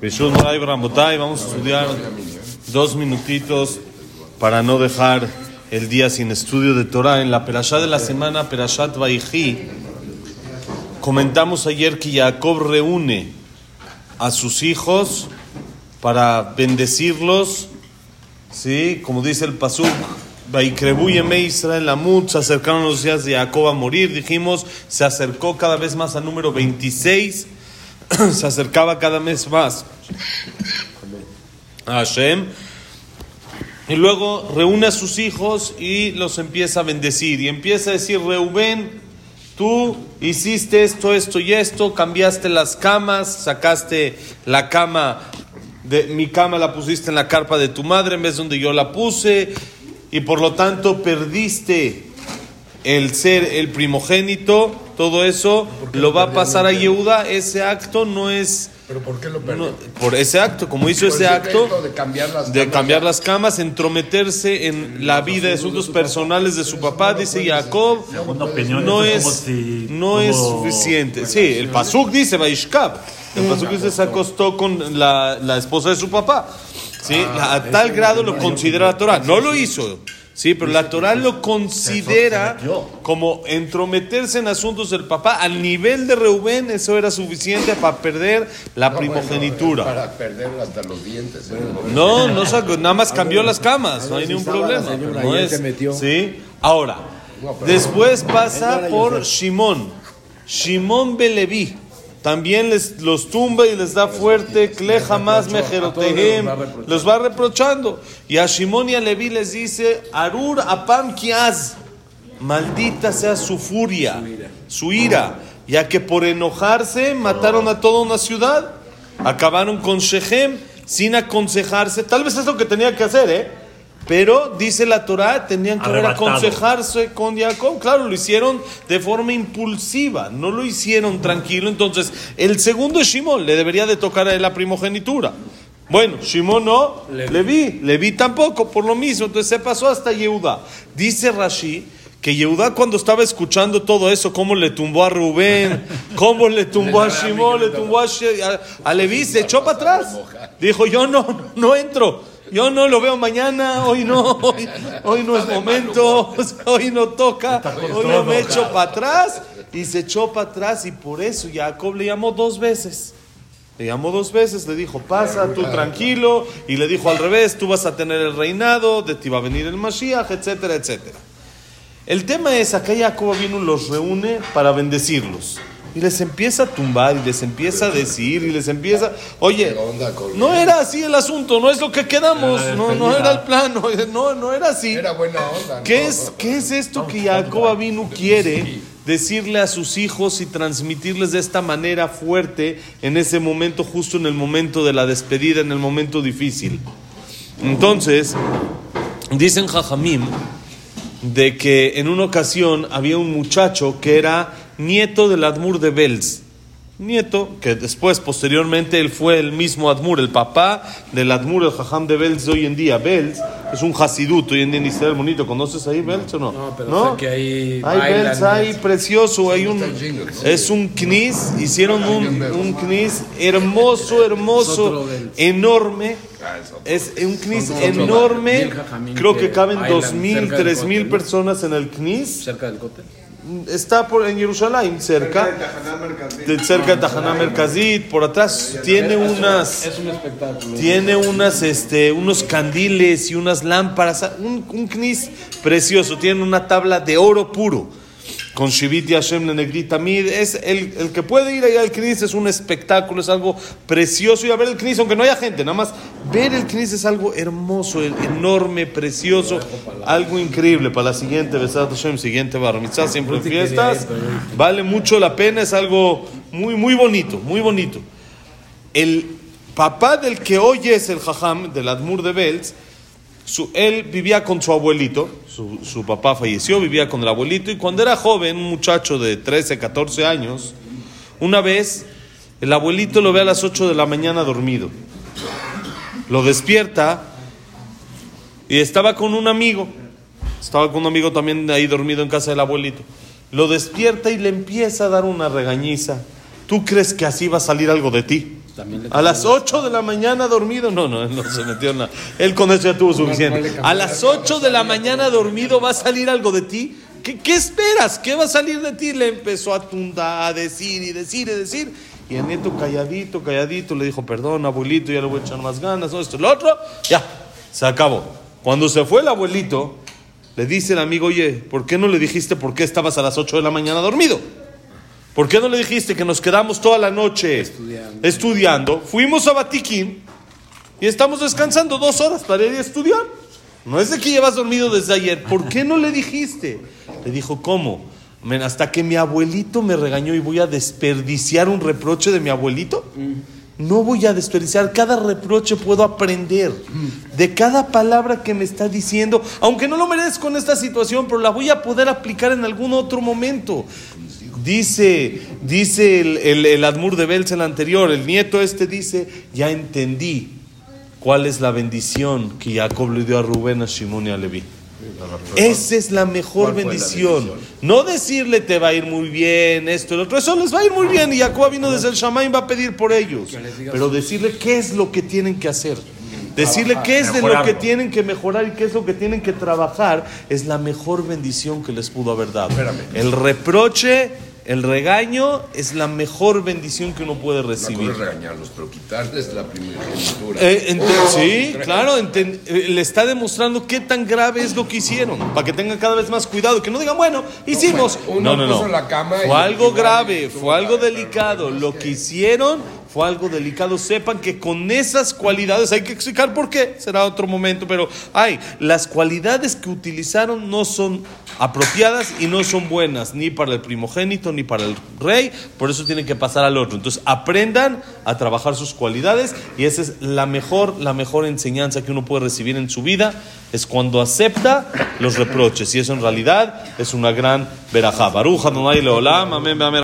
Vamos a estudiar dos minutitos para no dejar el día sin estudio de Torah. En la Perashá de la semana, Perashat Vaihi, comentamos ayer que Jacob reúne a sus hijos para bendecirlos, ¿sí? Como dice el Pasuk, Vaikrebuyeme Israel Lamut, se acercaron los días de Jacob a morir, dijimos, se acercó cada vez más al número 26 se acercaba cada mes más a Hashem. Y luego reúne a sus hijos y los empieza a bendecir. Y empieza a decir, Reubén, tú hiciste esto, esto y esto, cambiaste las camas, sacaste la cama, de mi cama la pusiste en la carpa de tu madre en vez donde yo la puse. Y por lo tanto perdiste el ser el primogénito, todo eso lo va a pasar a Yehuda. Ese acto no es. ¿Pero por qué lo no- perdió? por ese acto, como hizo Por ese ese acto de cambiar las de camas. cambiar las camas, entrometerse en la vida de asuntos personales de su papá, dice Jacob, no es es, como si no es suficiente. Sí, el Pasuk dice Vaishkab. El Pasuk dice se acostó con la, la esposa de su papá. ¿sí? Ah, a tal grado lo considera la Torah. No lo hizo. Sí, pero la Torah lo considera como entrometerse en asuntos del papá. Al nivel de Reubén, eso era suficiente para perder la No, bueno, primogenitura. para perder hasta los dientes. ¿eh? No, no sacó, nada más cambió las camas, no hay ningún problema. No es. ¿sí? Ahora, después pasa por Shimón, Shimón Beleví. También les, los tumba y les da fuerte, Cle jamás mejerotehem, los va reprochando. Y a Shimón y a Leví les dice, Arur apam kiaz, maldita sea su furia, su ira, ya que por enojarse mataron a toda una ciudad. Acabaron con Shechem sin aconsejarse. Tal vez es lo que tenía que hacer, ¿eh? Pero dice la Torah, tenían que Arrebatado. aconsejarse con Jacob. Claro, lo hicieron de forma impulsiva, no lo hicieron tranquilo. Entonces, el segundo es Shimon, le debería de tocar a la primogenitura. Bueno, Shimon no, Leví, Leví tampoco, por lo mismo. Entonces se pasó hasta Yehuda. Dice Rashi que Yehuda cuando estaba escuchando todo eso, cómo le tumbó a Rubén, cómo le tumbó a Shimon, le tumbó a, a, a Leví, se echó para atrás. Dijo, yo no, no entro. Yo no lo veo mañana, hoy no, hoy, hoy no es momento, hoy no toca, hoy no me echo para atrás. Y se echó para atrás y por eso Jacob le llamó dos veces. Le llamó dos veces, le dijo, pasa tú tranquilo. Y le dijo al revés, tú vas a tener el reinado, de ti va a venir el Mashiach, etcétera, etcétera. El tema es, acá Jacob vino los reúne para bendecirlos. Y les empieza a tumbar y les empieza a decir y les empieza, oye, ¿Qué onda con- no era así el asunto, no es lo que quedamos, no, no era el plan, no, no, era así. Era buena onda. ¿Qué es, ¿Qué es esto que Jacob vino quiere decirle a sus hijos y transmitirles de esta manera fuerte en ese momento, justo en el momento de la despedida, en el momento difícil? Entonces, dicen Jajamim de que en una ocasión había un muchacho que era nieto del Admur de Belz. Nieto, que después, posteriormente, él fue el mismo Admur, el papá del Admur, el Jajam de Belz de hoy en día. Belz es un Hasidut hoy en día en Israel bonito. ¿Conoces ahí Belz o no? No, pero sé que ahí Hay Belz, hay precioso, hay un... Es un knis, hicieron un, un knis hermoso, hermoso, enorme. Ah, es un knis enorme. Creo que caben bailan dos mil, cerca del tres mil cóctel, ¿no? personas en el knis. cerca del cóctel. Está por, en Jerusalén, cerca. De cerca de Tajaná Merkazit, por atrás tiene unas Es un espectáculo. tiene unas este unos candiles y unas lámparas, un, un knis precioso, tiene una tabla de oro puro. Con Shivit y Hashem le negrita mid, es el, el que puede ir allá al knis es un espectáculo, es algo precioso y a ver el knis, aunque no haya gente, nada más ver el knis es algo hermoso, enorme, precioso, algo increíble para la siguiente Besat Hashem, siguiente Bar Mitzvah, siempre en fiestas, vale mucho la pena, es algo muy muy bonito, muy bonito. El papá del que hoy es el jajam, del Admur de Belz, su- él vivía con su abuelito, su, su papá falleció, vivía con el abuelito, y cuando era joven, un muchacho de 13, 14 años, una vez el abuelito lo ve a las 8 de la mañana dormido. Lo despierta y estaba con un amigo, estaba con un amigo también ahí dormido en casa del abuelito. Lo despierta y le empieza a dar una regañiza. ¿Tú crees que así va a salir algo de ti? A las 8 de la mañana dormido. No, no, él no se metió en la. Él con eso ya tuvo suficiente. A las 8 de la mañana dormido va a salir algo de ti. ¿Qué, qué esperas? ¿Qué va a salir de ti? Le empezó a tundar, a decir y decir y decir. Y el nieto calladito, calladito, le dijo, perdón, abuelito, ya le voy a echar más ganas, no, esto, lo otro. Ya, se acabó. Cuando se fue el abuelito, le dice el amigo, oye, ¿por qué no le dijiste por qué estabas a las 8 de la mañana dormido? ¿Por qué no le dijiste que nos quedamos toda la noche Estudiando. estudiando? Fuimos a Batiquín y estamos descansando dos horas para ir a estudiar. No es de que llevas dormido desde ayer. ¿Por qué no le dijiste? Le dijo, ¿cómo? Hasta que mi abuelito me regañó y voy a desperdiciar un reproche de mi abuelito. No voy a desperdiciar. Cada reproche puedo aprender. De cada palabra que me está diciendo, aunque no lo merezco en esta situación, pero la voy a poder aplicar en algún otro momento. Dice, dice el, el, el Admur de Belz el anterior, el nieto este dice, ya entendí cuál es la bendición que Jacob le dio a Rubén, a Shimon y a Leví. Esa es la mejor ¿Cuál fue la bendición. No decirle te va a ir muy bien, esto, el otro. Eso les va a ir muy bien. Y Jacob vino desde el Shamaim, va a pedir por ellos. Pero decirle qué es lo que tienen que hacer. Decirle qué es de lo que tienen que mejorar y qué es lo que tienen que trabajar es la mejor bendición que les pudo haber dado. El reproche, el regaño es la mejor bendición que uno puede recibir. es regañarlos, pero quitarles la primogenitura. Eh, ente- sí, claro, eh, le está demostrando qué tan grave es lo que hicieron, para que tengan cada vez más cuidado, que no digan, bueno, hicimos. bueno, no, uno no, no. puso la cama fue algo grave, fue algo delicado. Lo que- hicieron fue algo delicado. Sepan que con esas cualidades, hay que explicar por qué, será otro momento, pero hay, las cualidades que utilizaron no son apropiadas y no son buenas, ni para el primogénito, ni para el rey, por eso tienen que pasar al otro. Entonces, aprendan a trabajar sus cualidades y esa es la mejor, la mejor enseñanza que uno puede recibir en su vida, es cuando acepta los reproches, y eso en realidad es una gran verajá. Baruja, Adonai Leolam, amén, amén.